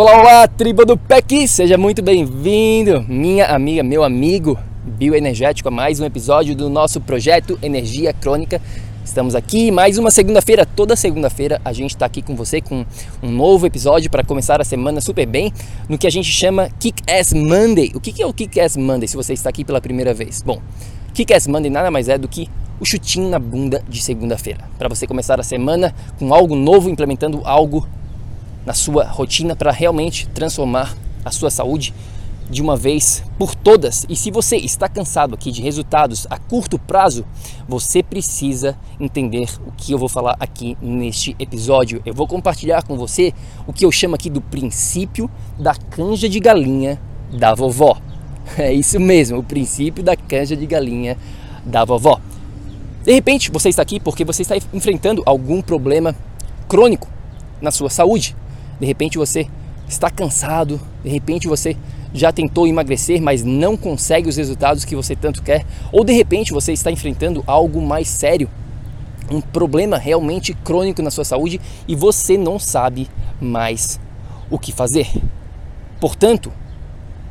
Olá, olá, tribo do PEC! Seja muito bem-vindo, minha amiga, meu amigo bioenergético, a mais um episódio do nosso projeto Energia Crônica. Estamos aqui mais uma segunda-feira, toda segunda-feira a gente está aqui com você com um novo episódio para começar a semana super bem no que a gente chama Kick Ass Monday. O que é o Kick Ass Monday se você está aqui pela primeira vez? Bom, Kick Ass Monday nada mais é do que o chutinho na bunda de segunda-feira, para você começar a semana com algo novo, implementando algo na sua rotina para realmente transformar a sua saúde de uma vez por todas. E se você está cansado aqui de resultados a curto prazo, você precisa entender o que eu vou falar aqui neste episódio. Eu vou compartilhar com você o que eu chamo aqui do princípio da canja de galinha da vovó. É isso mesmo, o princípio da canja de galinha da vovó. De repente, você está aqui porque você está enfrentando algum problema crônico na sua saúde. De repente você está cansado, de repente você já tentou emagrecer, mas não consegue os resultados que você tanto quer, ou de repente você está enfrentando algo mais sério, um problema realmente crônico na sua saúde e você não sabe mais o que fazer. Portanto,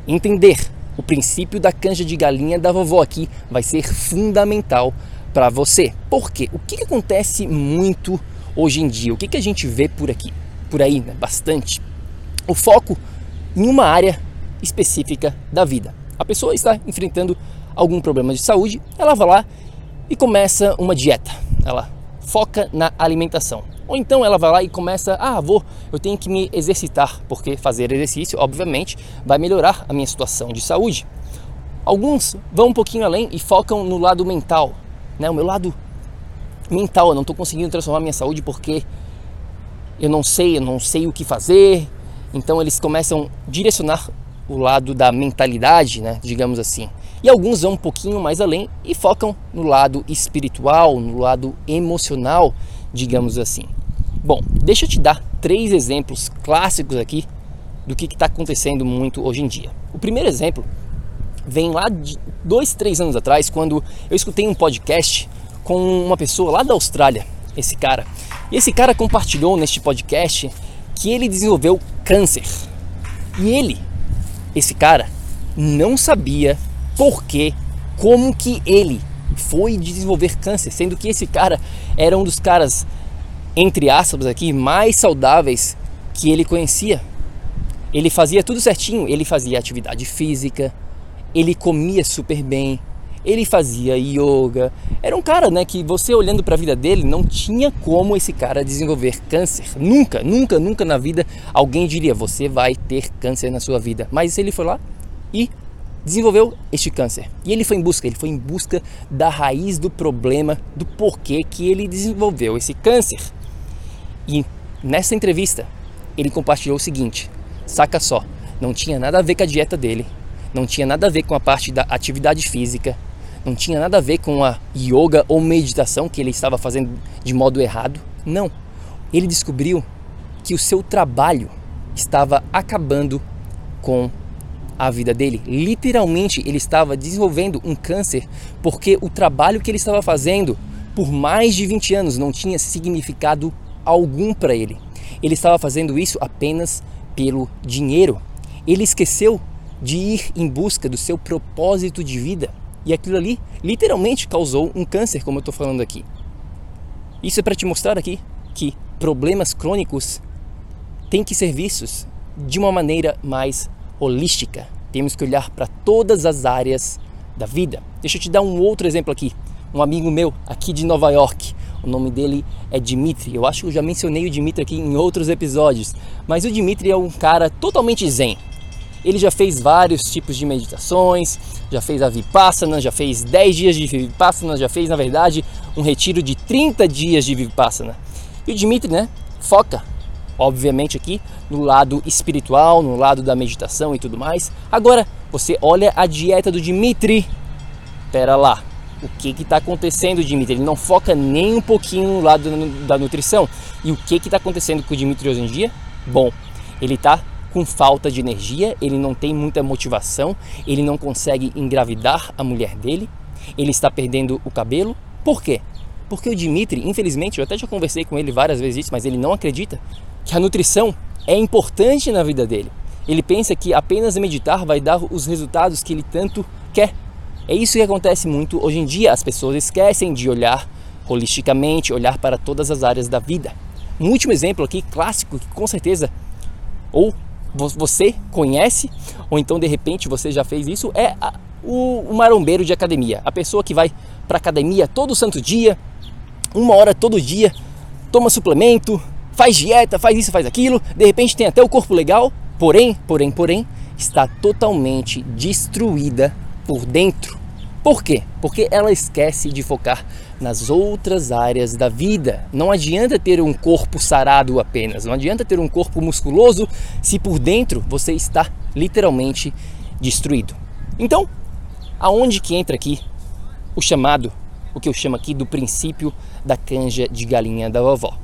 entender o princípio da canja de galinha da vovó aqui vai ser fundamental para você. Por quê? O que acontece muito hoje em dia? O que a gente vê por aqui? Por aí, né? bastante, o foco em uma área específica da vida. A pessoa está enfrentando algum problema de saúde, ela vai lá e começa uma dieta. Ela foca na alimentação. Ou então ela vai lá e começa, ah, vou, eu tenho que me exercitar, porque fazer exercício, obviamente, vai melhorar a minha situação de saúde. Alguns vão um pouquinho além e focam no lado mental, né? O meu lado mental, eu não estou conseguindo transformar minha saúde porque eu não sei, eu não sei o que fazer. Então eles começam a direcionar o lado da mentalidade, né, digamos assim. E alguns vão um pouquinho mais além e focam no lado espiritual, no lado emocional, digamos assim. Bom, deixa eu te dar três exemplos clássicos aqui do que está acontecendo muito hoje em dia. O primeiro exemplo vem lá de dois, três anos atrás, quando eu escutei um podcast com uma pessoa lá da Austrália, esse cara. E esse cara compartilhou neste podcast que ele desenvolveu câncer. E ele, esse cara, não sabia por que, como que ele foi desenvolver câncer, sendo que esse cara era um dos caras, entre aspas aqui, mais saudáveis que ele conhecia. Ele fazia tudo certinho, ele fazia atividade física, ele comia super bem, ele fazia yoga. Era um cara, né, que você olhando para a vida dele não tinha como esse cara desenvolver câncer. Nunca, nunca, nunca na vida alguém diria você vai ter câncer na sua vida. Mas ele foi lá e desenvolveu este câncer. E ele foi em busca, ele foi em busca da raiz do problema, do porquê que ele desenvolveu esse câncer. E nessa entrevista, ele compartilhou o seguinte: saca só, não tinha nada a ver com a dieta dele, não tinha nada a ver com a parte da atividade física, não tinha nada a ver com a yoga ou meditação que ele estava fazendo de modo errado. Não. Ele descobriu que o seu trabalho estava acabando com a vida dele. Literalmente, ele estava desenvolvendo um câncer porque o trabalho que ele estava fazendo por mais de 20 anos não tinha significado algum para ele. Ele estava fazendo isso apenas pelo dinheiro. Ele esqueceu de ir em busca do seu propósito de vida. E aquilo ali literalmente causou um câncer, como eu estou falando aqui. Isso é para te mostrar aqui que problemas crônicos têm que ser vistos de uma maneira mais holística. Temos que olhar para todas as áreas da vida. Deixa eu te dar um outro exemplo aqui. Um amigo meu aqui de Nova York, o nome dele é Dimitri. Eu acho que eu já mencionei o Dimitri aqui em outros episódios, mas o Dimitri é um cara totalmente zen. Ele já fez vários tipos de meditações, já fez a Vipassana, já fez 10 dias de Vipassana, já fez, na verdade, um retiro de 30 dias de Vipassana. E o Dimitri, né, foca, obviamente, aqui no lado espiritual, no lado da meditação e tudo mais. Agora, você olha a dieta do Dimitri. Pera lá, o que está acontecendo, Dimitri? Ele não foca nem um pouquinho no lado da nutrição. E o que está acontecendo com o Dimitri hoje em dia? Bom, ele está com falta de energia, ele não tem muita motivação, ele não consegue engravidar a mulher dele, ele está perdendo o cabelo. Por quê? Porque o Dimitri, infelizmente, eu até já conversei com ele várias vezes isso, mas ele não acredita que a nutrição é importante na vida dele. Ele pensa que apenas meditar vai dar os resultados que ele tanto quer. É isso que acontece muito hoje em dia. As pessoas esquecem de olhar holisticamente, olhar para todas as áreas da vida. Um último exemplo aqui, clássico, que com certeza ou você conhece, ou então de repente você já fez isso, é o, o marombeiro de academia. A pessoa que vai para academia todo santo dia, uma hora todo dia, toma suplemento, faz dieta, faz isso, faz aquilo, de repente tem até o corpo legal, porém, porém, porém, está totalmente destruída por dentro. Por quê? Porque ela esquece de focar nas outras áreas da vida. Não adianta ter um corpo sarado apenas, não adianta ter um corpo musculoso se por dentro você está literalmente destruído. Então, aonde que entra aqui o chamado, o que eu chamo aqui do princípio da canja de galinha da vovó?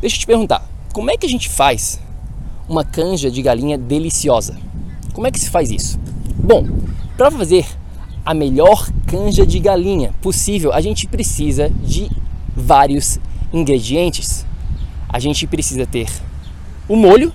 Deixa eu te perguntar, como é que a gente faz uma canja de galinha deliciosa? Como é que se faz isso? Bom, para fazer a melhor canja de galinha possível, a gente precisa de vários ingredientes. A gente precisa ter o molho,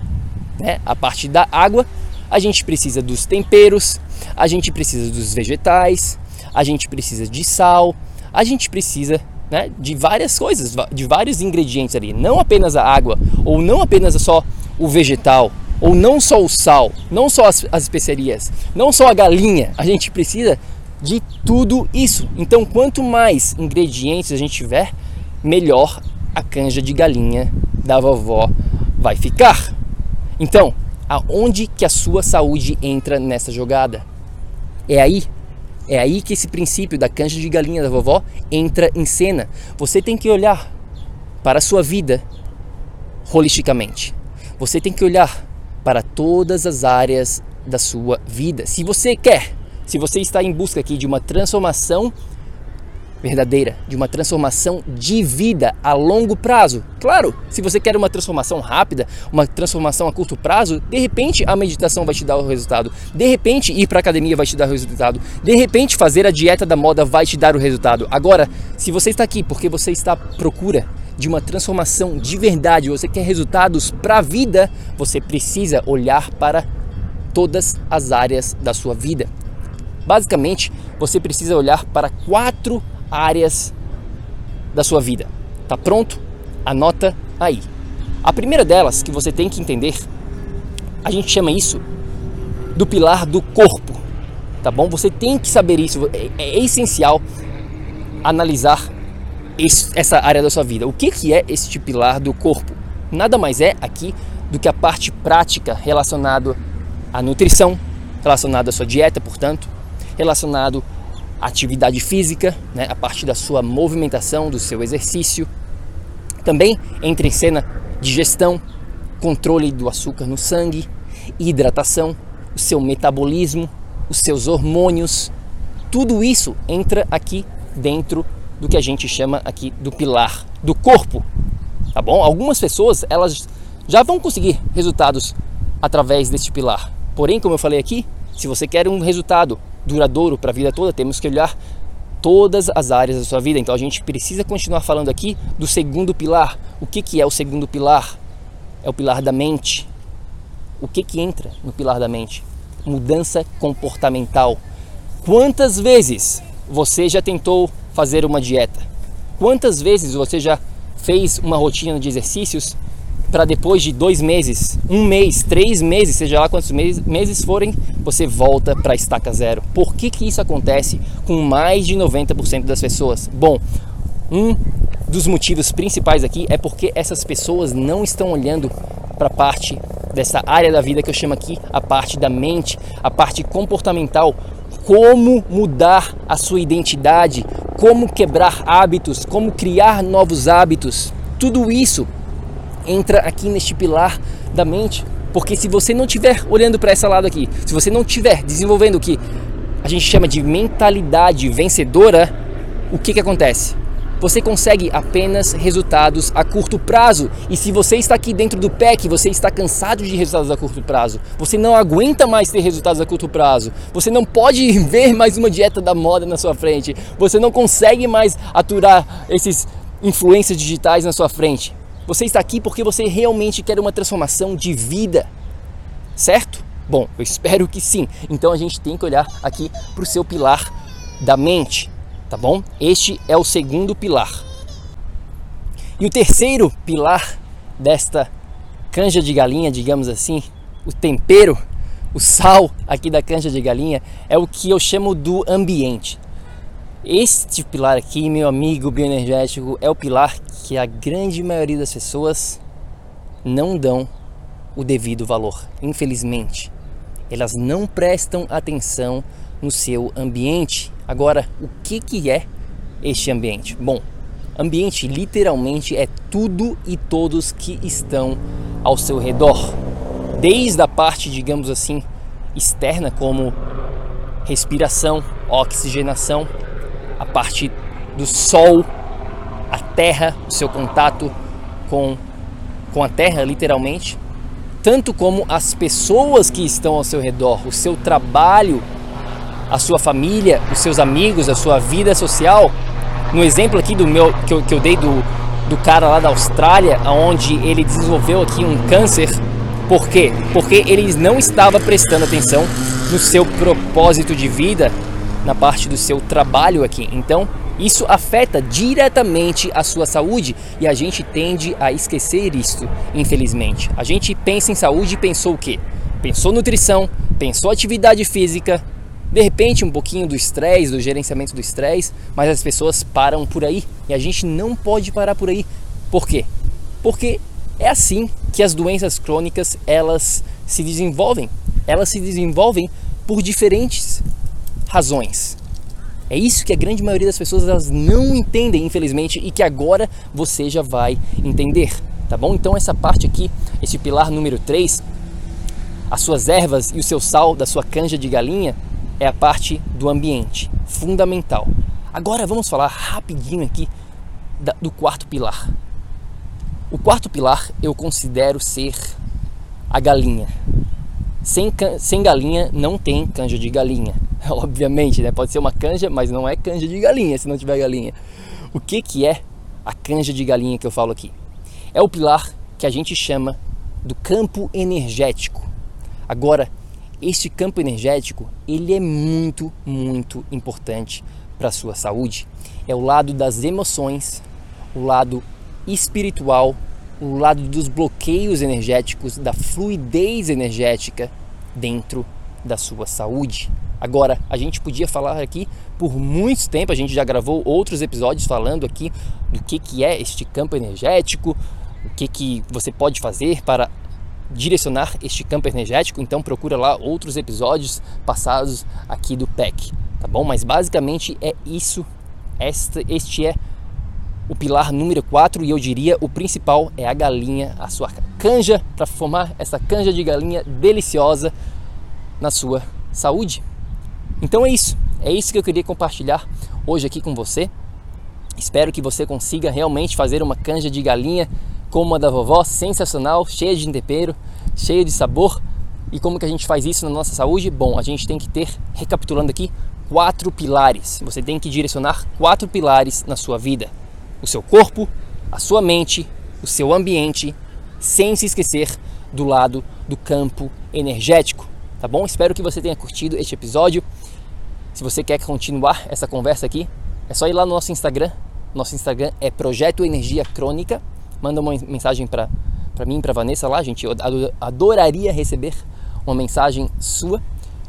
né, a parte da água, a gente precisa dos temperos, a gente precisa dos vegetais, a gente precisa de sal, a gente precisa né, de várias coisas, de vários ingredientes ali, não apenas a água, ou não apenas só o vegetal, ou não só o sal, não só as, as especiarias, não só a galinha, a gente precisa de tudo isso. Então, quanto mais ingredientes a gente tiver, melhor a canja de galinha da vovó vai ficar. Então, aonde que a sua saúde entra nessa jogada? É aí. É aí que esse princípio da canja de galinha da vovó entra em cena. Você tem que olhar para a sua vida holisticamente. Você tem que olhar para todas as áreas da sua vida. Se você quer se você está em busca aqui de uma transformação verdadeira, de uma transformação de vida a longo prazo. Claro, se você quer uma transformação rápida, uma transformação a curto prazo, de repente a meditação vai te dar o resultado. De repente ir para academia vai te dar o resultado. De repente fazer a dieta da moda vai te dar o resultado. Agora, se você está aqui porque você está à procura de uma transformação de verdade, você quer resultados para a vida, você precisa olhar para todas as áreas da sua vida. Basicamente, você precisa olhar para quatro áreas da sua vida. Tá pronto? Anota aí. A primeira delas que você tem que entender, a gente chama isso do pilar do corpo, tá bom? Você tem que saber isso, é, é essencial analisar esse, essa área da sua vida. O que, que é este pilar do corpo? Nada mais é aqui do que a parte prática relacionada à nutrição, relacionada à sua dieta, portanto, relacionado à atividade física, né, a parte da sua movimentação, do seu exercício. Também entra em cena digestão, controle do açúcar no sangue, hidratação, o seu metabolismo, os seus hormônios. Tudo isso entra aqui dentro do que a gente chama aqui do pilar do corpo, tá bom? Algumas pessoas elas já vão conseguir resultados através deste pilar. Porém, como eu falei aqui, se você quer um resultado duradouro para a vida toda, temos que olhar todas as áreas da sua vida. Então a gente precisa continuar falando aqui do segundo pilar. O que, que é o segundo pilar? É o pilar da mente. O que, que entra no pilar da mente? Mudança comportamental. Quantas vezes você já tentou fazer uma dieta? Quantas vezes você já fez uma rotina de exercícios para depois de dois meses, um mês, três meses, seja lá quantos meses, forem, você volta para a estaca zero. Por que, que isso acontece com mais de 90% das pessoas? Bom, um dos motivos principais aqui é porque essas pessoas não estão olhando para a parte dessa área da vida que eu chamo aqui a parte da mente, a parte comportamental, como mudar a sua identidade, como quebrar hábitos, como criar novos hábitos. Tudo isso entra aqui neste pilar da mente, porque se você não estiver olhando para esse lado aqui, se você não estiver desenvolvendo o que a gente chama de mentalidade vencedora, o que, que acontece? Você consegue apenas resultados a curto prazo. E se você está aqui dentro do PEC, você está cansado de resultados a curto prazo. Você não aguenta mais ter resultados a curto prazo. Você não pode ver mais uma dieta da moda na sua frente. Você não consegue mais aturar esses influências digitais na sua frente. Você está aqui porque você realmente quer uma transformação de vida, certo? Bom, eu espero que sim. Então a gente tem que olhar aqui para o seu pilar da mente, tá bom? Este é o segundo pilar. E o terceiro pilar desta canja de galinha, digamos assim, o tempero, o sal aqui da canja de galinha, é o que eu chamo do ambiente. Este pilar aqui, meu amigo bioenergético, é o pilar que a grande maioria das pessoas não dão o devido valor, infelizmente. Elas não prestam atenção no seu ambiente. Agora, o que, que é este ambiente? Bom, ambiente literalmente é tudo e todos que estão ao seu redor. Desde a parte, digamos assim, externa, como respiração, oxigenação, a parte do sol, a terra, o seu contato com, com a terra, literalmente, tanto como as pessoas que estão ao seu redor, o seu trabalho, a sua família, os seus amigos, a sua vida social. No exemplo aqui do meu que eu, que eu dei do, do cara lá da Austrália, onde ele desenvolveu aqui um câncer. Por quê? Porque ele não estava prestando atenção no seu propósito de vida na parte do seu trabalho aqui. Então, isso afeta diretamente a sua saúde e a gente tende a esquecer isso, infelizmente. A gente pensa em saúde e pensou o quê? Pensou nutrição, pensou atividade física, de repente um pouquinho do estresse, do gerenciamento do estresse, mas as pessoas param por aí e a gente não pode parar por aí. Por quê? Porque é assim que as doenças crônicas elas se desenvolvem. Elas se desenvolvem por diferentes razões. É isso que a grande maioria das pessoas elas não entendem, infelizmente, e que agora você já vai entender, tá bom? Então essa parte aqui, esse pilar número 3, as suas ervas e o seu sal da sua canja de galinha é a parte do ambiente, fundamental. Agora vamos falar rapidinho aqui do quarto pilar. O quarto pilar eu considero ser a galinha. Sem, sem galinha não tem canja de galinha. obviamente, né? Pode ser uma canja, mas não é canja de galinha se não tiver galinha. O que, que é a canja de galinha que eu falo aqui? É o pilar que a gente chama do campo energético. Agora, este campo energético, ele é muito, muito importante para a sua saúde. É o lado das emoções, o lado espiritual, o lado dos bloqueios energéticos, da fluidez energética dentro da sua saúde. Agora, a gente podia falar aqui por muito tempo, a gente já gravou outros episódios falando aqui do que, que é este campo energético, o que, que você pode fazer para direcionar este campo energético, então procura lá outros episódios passados aqui do PEC, tá bom? Mas basicamente é isso, este, este é o pilar número 4 e eu diria o principal é a galinha, a sua canja, para formar essa canja de galinha deliciosa na sua saúde. Então é isso, é isso que eu queria compartilhar hoje aqui com você. Espero que você consiga realmente fazer uma canja de galinha como a da vovó, sensacional, cheia de tempero, cheia de sabor. E como que a gente faz isso na nossa saúde? Bom, a gente tem que ter, recapitulando aqui, quatro pilares. Você tem que direcionar quatro pilares na sua vida: o seu corpo, a sua mente, o seu ambiente, sem se esquecer do lado do campo energético. Tá bom? Espero que você tenha curtido este episódio. Se você quer continuar essa conversa aqui, é só ir lá no nosso Instagram. Nosso Instagram é Projeto Energia Crônica. Manda uma mensagem para mim, para Vanessa lá. Gente adoraria receber uma mensagem sua.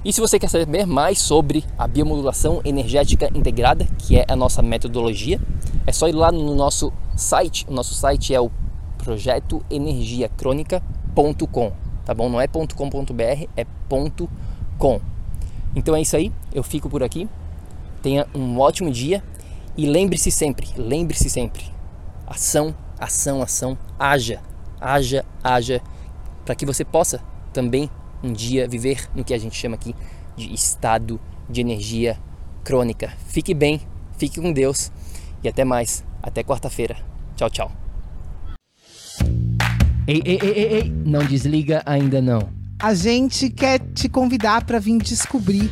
E se você quer saber mais sobre a biomodulação energética integrada, que é a nossa metodologia, é só ir lá no nosso site. O nosso site é o projetoenergiacronica.com, tá bom? Não é .com.br, é .com. Então é isso aí, eu fico por aqui. Tenha um ótimo dia e lembre-se sempre, lembre-se sempre. Ação, ação, ação, haja, haja, haja, para que você possa também um dia viver no que a gente chama aqui de estado de energia crônica. Fique bem, fique com Deus e até mais. Até quarta-feira. Tchau, tchau. Ei, ei, ei, ei, ei, não desliga ainda não. A gente quer te convidar para vir descobrir